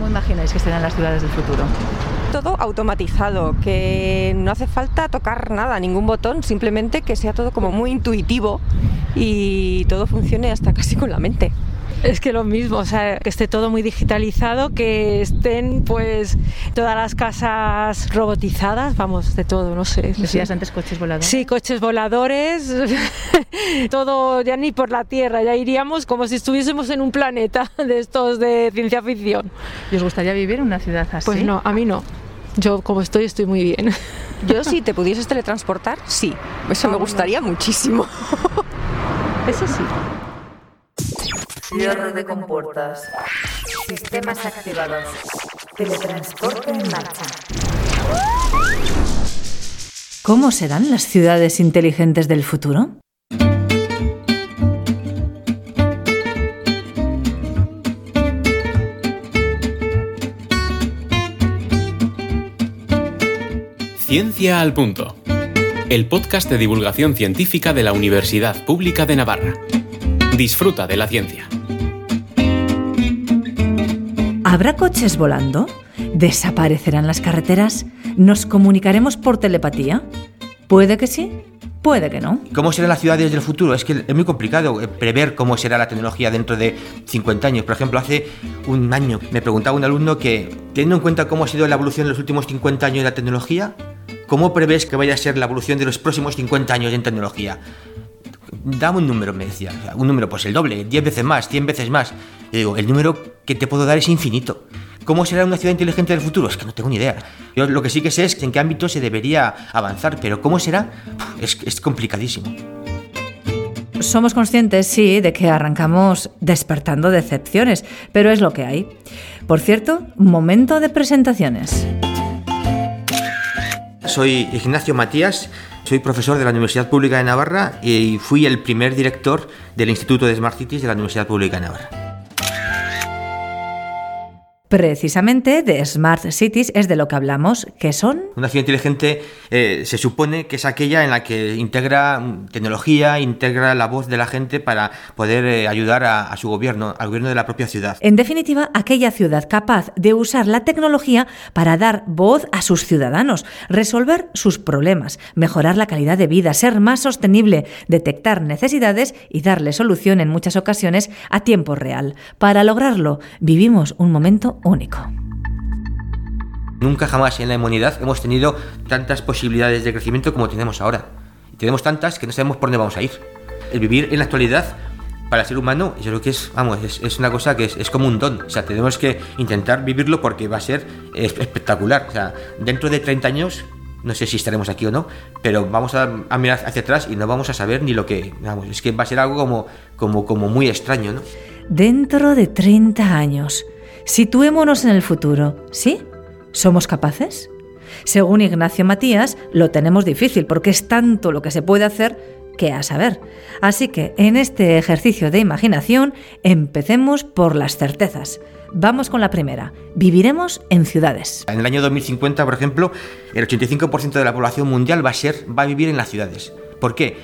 ¿Cómo imagináis que serán las ciudades del futuro? Todo automatizado, que no hace falta tocar nada, ningún botón, simplemente que sea todo como muy intuitivo y todo funcione hasta casi con la mente. Es que lo mismo, o sea, que esté todo muy digitalizado, que estén pues todas las casas robotizadas, vamos, de todo, no sé. Decías antes coches voladores. Sí, coches voladores, todo ya ni por la Tierra, ya iríamos como si estuviésemos en un planeta de estos de ciencia ficción. ¿Y os gustaría vivir en una ciudad así? Pues no, a mí no. Yo como estoy, estoy muy bien. Yo si te pudieses teletransportar, sí. Eso me gustaría muchísimo. Eso sí. Cierre de compuertas. Sistemas activados. Teletransporte en marcha. ¿Cómo serán las ciudades inteligentes del futuro? Ciencia al Punto. El podcast de divulgación científica de la Universidad Pública de Navarra. Disfruta de la ciencia. ¿Habrá coches volando? ¿Desaparecerán las carreteras? ¿Nos comunicaremos por telepatía? Puede que sí, puede que no. ¿Cómo serán las ciudades del futuro? Es que es muy complicado eh, prever cómo será la tecnología dentro de 50 años. Por ejemplo, hace un año me preguntaba un alumno que, teniendo en cuenta cómo ha sido la evolución en los últimos 50 años de la tecnología, ¿cómo prevés que vaya a ser la evolución de los próximos 50 años en tecnología? Dame un número, me decía. Un número, pues el doble, 10 veces más, 100 veces más. Digo, el número que te puedo dar es infinito. ¿Cómo será una ciudad inteligente del futuro? Es que no tengo ni idea. Yo lo que sí que sé es en qué ámbito se debería avanzar, pero ¿cómo será? Es, es complicadísimo. Somos conscientes, sí, de que arrancamos despertando decepciones, pero es lo que hay. Por cierto, momento de presentaciones. Soy Ignacio Matías, soy profesor de la Universidad Pública de Navarra y fui el primer director del Instituto de Smart Cities de la Universidad Pública de Navarra. Precisamente de Smart Cities es de lo que hablamos, que son Una ciudad inteligente eh, se supone que es aquella en la que integra mm, tecnología, integra la voz de la gente para poder eh, ayudar a, a su gobierno, al gobierno de la propia ciudad. En definitiva, aquella ciudad capaz de usar la tecnología para dar voz a sus ciudadanos, resolver sus problemas, mejorar la calidad de vida, ser más sostenible, detectar necesidades y darle solución en muchas ocasiones a tiempo real. Para lograrlo, vivimos un momento único. Nunca jamás en la humanidad hemos tenido tantas posibilidades de crecimiento como tenemos ahora. Y tenemos tantas que no sabemos por dónde vamos a ir. El vivir en la actualidad para el ser humano, yo creo que es, vamos, es, es una cosa que es, es como un don. O sea, tenemos que intentar vivirlo porque va a ser es- espectacular. O sea, dentro de 30 años, no sé si estaremos aquí o no, pero vamos a, a mirar hacia atrás y no vamos a saber ni lo que. Vamos, es que va a ser algo como, como, como muy extraño, ¿no? Dentro de 30 años, situémonos en el futuro, ¿sí? ¿Somos capaces? Según Ignacio Matías, lo tenemos difícil porque es tanto lo que se puede hacer que a saber. Así que en este ejercicio de imaginación, empecemos por las certezas. Vamos con la primera. Viviremos en ciudades. En el año 2050, por ejemplo, el 85% de la población mundial va a ser va a vivir en las ciudades. ¿Por qué?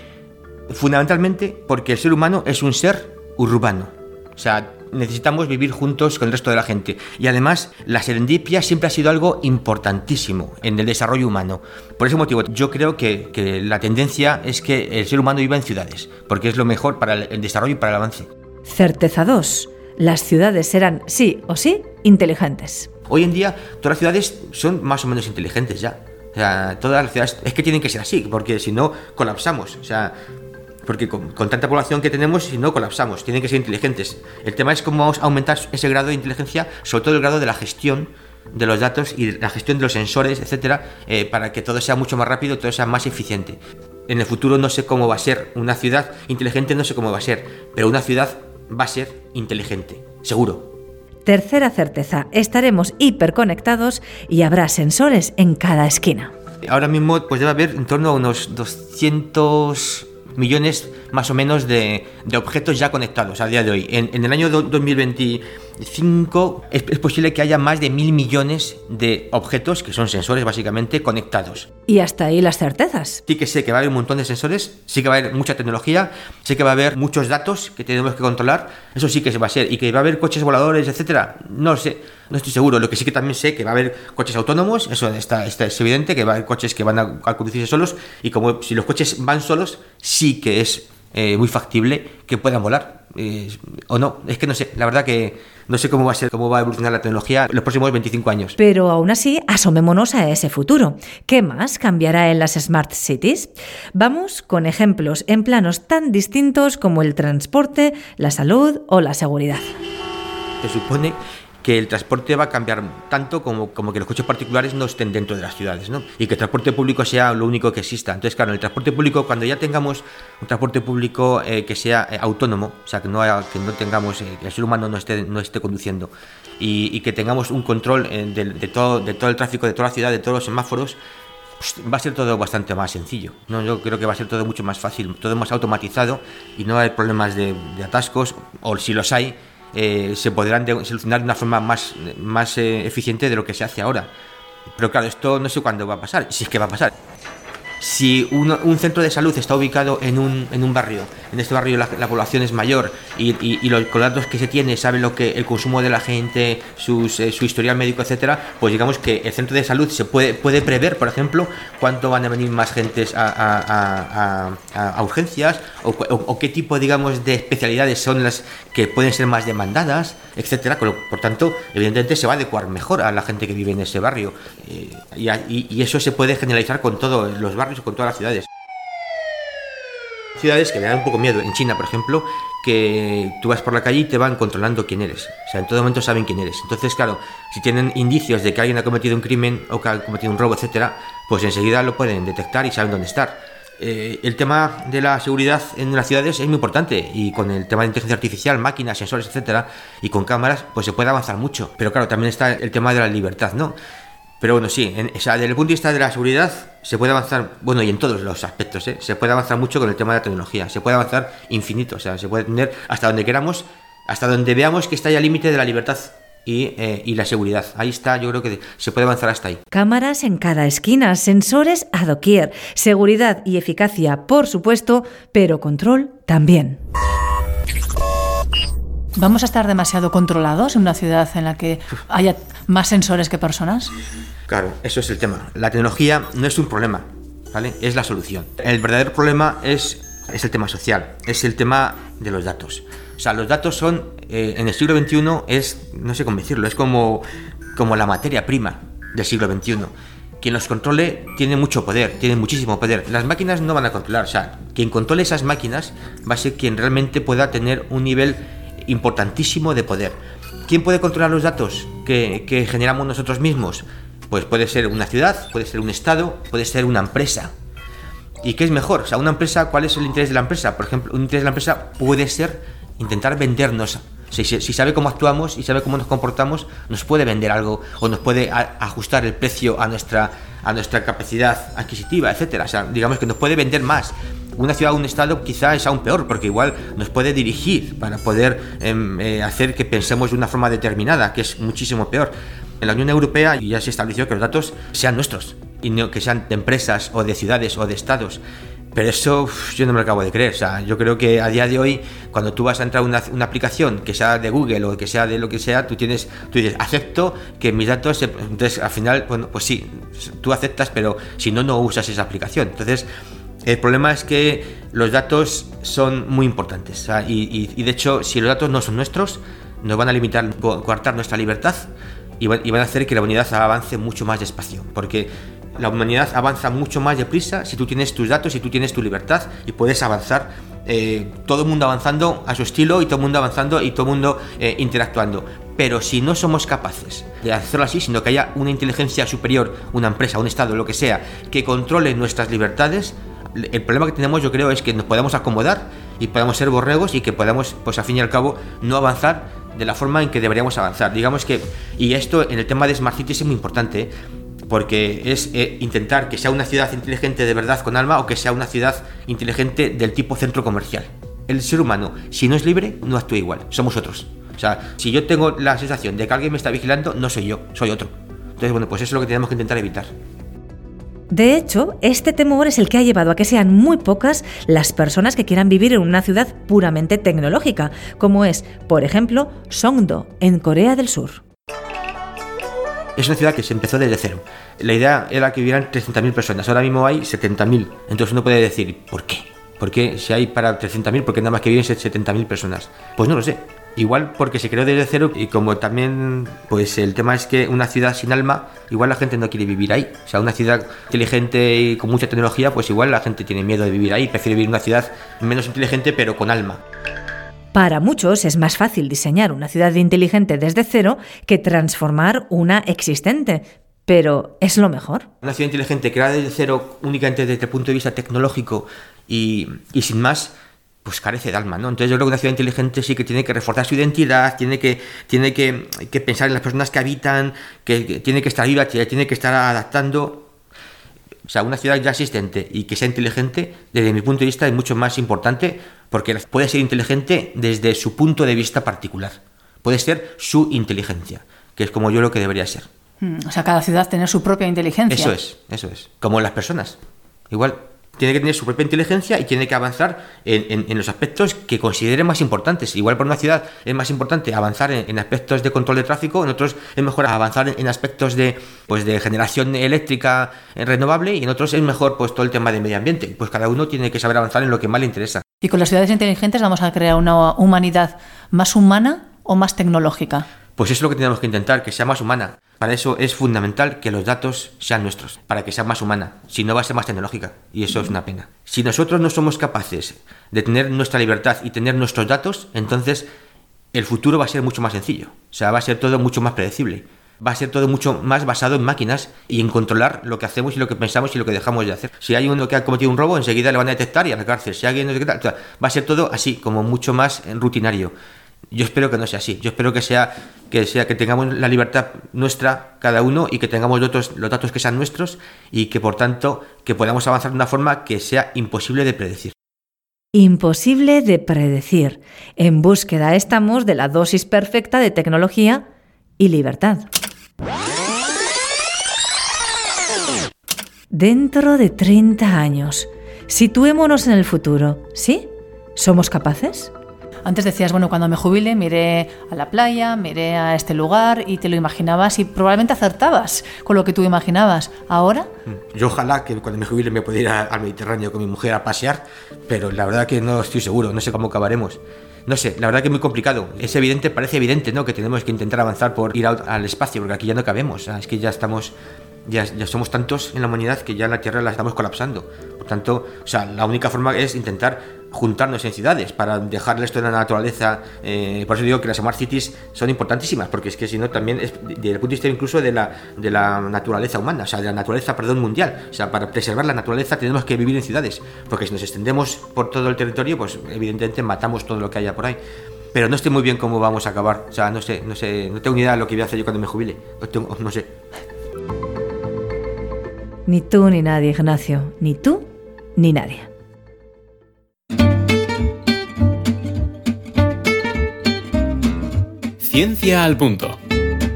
Fundamentalmente porque el ser humano es un ser urbano. O sea, necesitamos vivir juntos con el resto de la gente. Y además, la serendipia siempre ha sido algo importantísimo en el desarrollo humano. Por ese motivo, yo creo que, que la tendencia es que el ser humano viva en ciudades, porque es lo mejor para el desarrollo y para el avance. Certeza 2. Las ciudades serán, sí o sí, inteligentes. Hoy en día todas las ciudades son más o menos inteligentes ya. O sea, todas las ciudades es que tienen que ser así, porque si no colapsamos. O sea, porque con, con tanta población que tenemos, si no colapsamos, tienen que ser inteligentes. El tema es cómo vamos a aumentar ese grado de inteligencia, sobre todo el grado de la gestión de los datos y la gestión de los sensores, etcétera, eh, para que todo sea mucho más rápido, todo sea más eficiente. En el futuro no sé cómo va a ser una ciudad inteligente, no sé cómo va a ser, pero una ciudad va a ser inteligente, seguro. Tercera certeza. Estaremos hiperconectados y habrá sensores en cada esquina. Ahora mismo pues debe haber en torno a unos 200 millones más o menos de, de objetos ya conectados a día de hoy. En, en el año do- 2025 es, es posible que haya más de mil millones de objetos, que son sensores básicamente, conectados. Y hasta ahí las certezas. Sí que sé que va a haber un montón de sensores, sí que va a haber mucha tecnología, sé que va a haber muchos datos que tenemos que controlar, eso sí que se va a ser, y que va a haber coches voladores, etcétera, no lo sé. No estoy seguro. Lo que sí que también sé que va a haber coches autónomos, eso está, está- es evidente, que va a haber coches que van a, a conducirse solos y como si los coches van solos, sí que es eh, muy factible que puedan volar. Eh, o no, es que no sé, la verdad que no sé cómo va a ser, cómo va a evolucionar la tecnología en los próximos 25 años. Pero aún así, asomémonos a ese futuro. ¿Qué más cambiará en las Smart Cities? Vamos con ejemplos en planos tan distintos como el transporte, la salud o la seguridad. se supone que el transporte va a cambiar tanto como, como que los coches particulares no estén dentro de las ciudades, ¿no? Y que el transporte público sea lo único que exista. Entonces, claro, el transporte público, cuando ya tengamos un transporte público eh, que sea eh, autónomo, o sea, que no, que no tengamos, eh, que el ser humano no esté, no esté conduciendo, y, que tengamos un control de, todo, de todo el tráfico, de toda la ciudad, de todos los semáforos, pues, va a ser todo bastante más sencillo. ¿no? Yo creo que va a ser todo mucho más fácil, todo más automatizado y no hay problemas de, de atascos, o si los hay, eh, se podrán solucionar de una forma más, más eh, eficiente de lo que se hace ahora. Pero claro, esto no sé cuándo va a pasar, si es que va a pasar. Si un centro de salud está ubicado en un, en un barrio, en este barrio la, la población es mayor y, los con datos que se tiene sabe lo que el consumo de la gente, sus, eh, su historial médico, etcétera, pues digamos que el centro de salud se puede, puede prever, por ejemplo, cuánto van a venir más gentes a, urgencias o, o- qué tipo, digamos, de especialidades son las que pueden ser más demandadas, etcétera. Por tanto, evidentemente se va a adecuar mejor a la gente que vive en ese barrio eh, y- y eso se puede generalizar con todos los barrios y con todas las ciudades. Ciudades que me dan un poco miedo. En China, por ejemplo, que tú vas por la calle y te van controlando quién eres. O sea, en todo momento saben quién eres. Entonces, claro, si tienen indicios de que alguien ha cometido un crimen o que ha cometido un robo, etcétera, pues enseguida lo pueden detectar y saben dónde estar. Eh, el tema de la seguridad en las ciudades es muy importante y con el tema de inteligencia artificial, máquinas, sensores, etcétera, y con cámaras, pues se puede avanzar mucho. Pero claro, también está el tema de la libertad, ¿no? Pero bueno, sí, en- o sea, desde el punto de vista de la seguridad se puede avanzar, bueno, y en todos los aspectos, ¿eh? se puede avanzar mucho con el tema de la tecnología, se puede avanzar infinito, o sea, se puede tener hasta donde queramos, hasta donde veamos que está ya el límite de la libertad y, eh, y la seguridad. Ahí está, yo creo que se puede avanzar hasta ahí. Cámaras en cada esquina, sensores a doquier, seguridad y eficacia, por supuesto, pero control también. ¿Vamos a estar demasiado controlados en una ciudad en la que haya más sensores que personas? Claro, eso es el tema. La tecnología no es un problema, ¿vale? Es la solución. El verdadero problema es, es el tema social, es el tema de los datos. O sea, los datos son, eh, en el siglo XXI, es, no sé cómo decirlo, es como, como la materia prima del siglo XXI. Quien los controle tiene mucho poder, tiene muchísimo poder. Las máquinas no van a controlar, o sea, quien controle esas máquinas va a ser quien realmente pueda tener un nivel importantísimo de poder. ¿Quién puede controlar los datos que, generamos nosotros mismos? Pues puede ser una ciudad, puede ser un estado, puede ser una empresa. ¿Y qué es mejor? O sea, una empresa, ¿cuál es el interés de la empresa? Por ejemplo, un interés de la empresa puede ser intentar vendernos. Si, sabe cómo actuamos y sabe cómo nos comportamos, nos puede vender algo o nos puede ajustar el precio a nuestra, a nuestra capacidad adquisitiva, etcétera. O sea, digamos que nos puede vender más. Una ciudad o un estado quizá es aún peor, porque igual nos puede dirigir para poder em, eh, hacer que pensemos de una forma determinada, que es muchísimo peor. En la Unión Europea ya se estableció que los datos sean nuestros y no que sean de empresas o de ciudades o de estados. Pero eso yo no me lo acabo de creer. O sea, yo creo que a día de hoy, cuando tú vas a entrar a una, una aplicación que sea de Google o que sea de lo que sea, tú tienes, tú dices, acepto que mis datos, se-". entonces al final, bueno, pues sí, tú aceptas, pero si no, no usas esa aplicación. Entonces, el problema es que los datos son muy importantes. y, y- y de hecho, si los datos no son nuestros, nos van a limitar, co- coartar nuestra libertad y van a hacer que la humanidad avance mucho más despacio. Porque la humanidad avanza mucho más deprisa si tú tienes tus datos, si tú tienes tu libertad y puedes avanzar. eh, todo el mundo avanzando a su estilo y todo el mundo avanzando y todo el mundo eh, interactuando. Pero si no somos capaces de hacerlo así, sino que haya una inteligencia superior, una empresa, un Estado, lo que sea, que controle nuestras libertades, el problema que tenemos yo creo es que nos podamos acomodar y podamos ser borregos y que podamos, pues al fin y al cabo, no avanzar de la forma en que deberíamos avanzar. Digamos que, y esto en el tema de Smart Cities es muy importante, porque es eh, intentar que sea una ciudad inteligente de verdad con alma o que sea una ciudad inteligente del tipo centro comercial. El ser humano, si no es libre, no actúa igual, somos otros. O sea, si yo tengo la sensación de que alguien me está vigilando, no soy yo, soy otro. Entonces, bueno, pues eso es lo que tenemos que intentar evitar. De hecho, este temor es el que ha llevado a que sean muy pocas las personas que quieran vivir en una ciudad puramente tecnológica, como es, por ejemplo, Songdo, en Corea del Sur. Es una ciudad que se empezó desde cero. La idea era que hubieran 300.000 personas, ahora mismo hay 70.000. Entonces uno puede decir, ¿por qué? ¿Por qué si hay para 300.000, por qué nada más que viven 70.000 personas? Pues no lo sé. Igual porque se creó desde cero y como también pues el tema es que una ciudad sin alma, igual la gente no quiere vivir ahí. O sea, una ciudad inteligente y con mucha tecnología, pues igual la gente tiene miedo de vivir ahí, prefiere vivir en una ciudad menos inteligente pero con alma. Para muchos es más fácil diseñar una ciudad inteligente desde cero que transformar una existente. Pero ¿es lo mejor? Una ciudad inteligente creada desde cero únicamente desde el punto de vista tecnológico y, y sin más, pues carece de alma, ¿no? Entonces yo creo que una ciudad inteligente sí que tiene que reforzar su identidad, tiene que, tiene que, pensar en las personas que habitan, que, tiene que estar viva, tiene que estar adaptando. O sea, una ciudad ya existente y que sea inteligente, desde mi punto de vista, es mucho más importante porque puede ser inteligente desde su punto de vista particular. Puede ser su inteligencia, que es como yo lo que debería ser. Mm, o sea, cada ciudad tiene su propia inteligencia. Eso es, eso es. Como las personas. Igual, tiene que tener su propia inteligencia y tiene que avanzar en, los aspectos que considere más importantes. Igual por una ciudad es más importante avanzar en, aspectos de control de tráfico, en otros es mejor avanzar en, aspectos de, pues, de generación eléctrica renovable y en otros es mejor pues, todo el tema de medio ambiente. Pues cada uno tiene que saber avanzar en lo que más le interesa. ¿Y con las ciudades inteligentes vamos a crear una humanidad más humana o más tecnológica? Pues eso es lo que tenemos que intentar, que sea más humana. Para eso es fundamental que los datos sean nuestros, para que sea más humana. Si no va a ser más tecnológica, y eso es una pena. Si nosotros no somos capaces de tener nuestra libertad y tener nuestros datos, entonces el futuro va a ser mucho más sencillo. O sea, va a ser todo mucho más predecible. Va a ser todo mucho más basado en máquinas y en controlar lo que hacemos y lo que pensamos y lo que dejamos de hacer. Si hay uno que ha cometido un robo, enseguida le van a detectar y a la cárcel. Si alguien no tal, va a ser todo así, como mucho más rutinario. Yo espero que no sea así. Yo espero que sea que sea que tengamos la libertad nuestra cada uno y que tengamos los, los datos que sean nuestros y que por tanto que podamos avanzar de una forma que sea imposible de predecir. Imposible de predecir. En búsqueda estamos de la dosis perfecta de tecnología y libertad. Dentro de 30 años, situémonos en el futuro, ¿sí? ¿Somos capaces? Antes decías, bueno, cuando me jubile miré a la playa, miré a este lugar y te lo imaginabas y probablemente acertabas con lo que tú imaginabas. ¿Ahora? Mm, yo ojalá que cuando me jubile me pueda ir al Mediterráneo con mi mujer a pasear, pero la verdad que no estoy seguro, no sé cómo acabaremos. No sé, la verdad que es muy complicado. Es evidente, parece evidente, ¿no? Que tenemos que intentar avanzar por ir al espacio, porque aquí ya no cabemos. Es que ya estamos ya, ya, somos tantos en la humanidad que ya la Tierra la estamos colapsando. Por tanto, o sea, la única forma es intentar juntarnos en ciudades para dejarle esto de la naturaleza. Eh, por eso digo que las smart cities son importantísimas, porque es que si no, también es desde el punto de vista incluso de la, de la naturaleza humana, o sea, de la naturaleza, perdón, mundial. O sea, para preservar la naturaleza tenemos que vivir en ciudades, porque si nos extendemos por todo el territorio, pues evidentemente matamos todo lo que haya por ahí. Pero no estoy muy bien cómo vamos a acabar. O sea, no sé, no sé, no tengo ni idea de lo que voy a hacer yo cuando me jubile. No, no sé. Ni tú ni nadie, Ignacio. Ni tú ni nadie. Ciencia al Punto,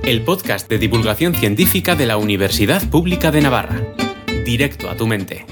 el podcast de divulgación científica de la Universidad Pública de Navarra. Directo a tu mente.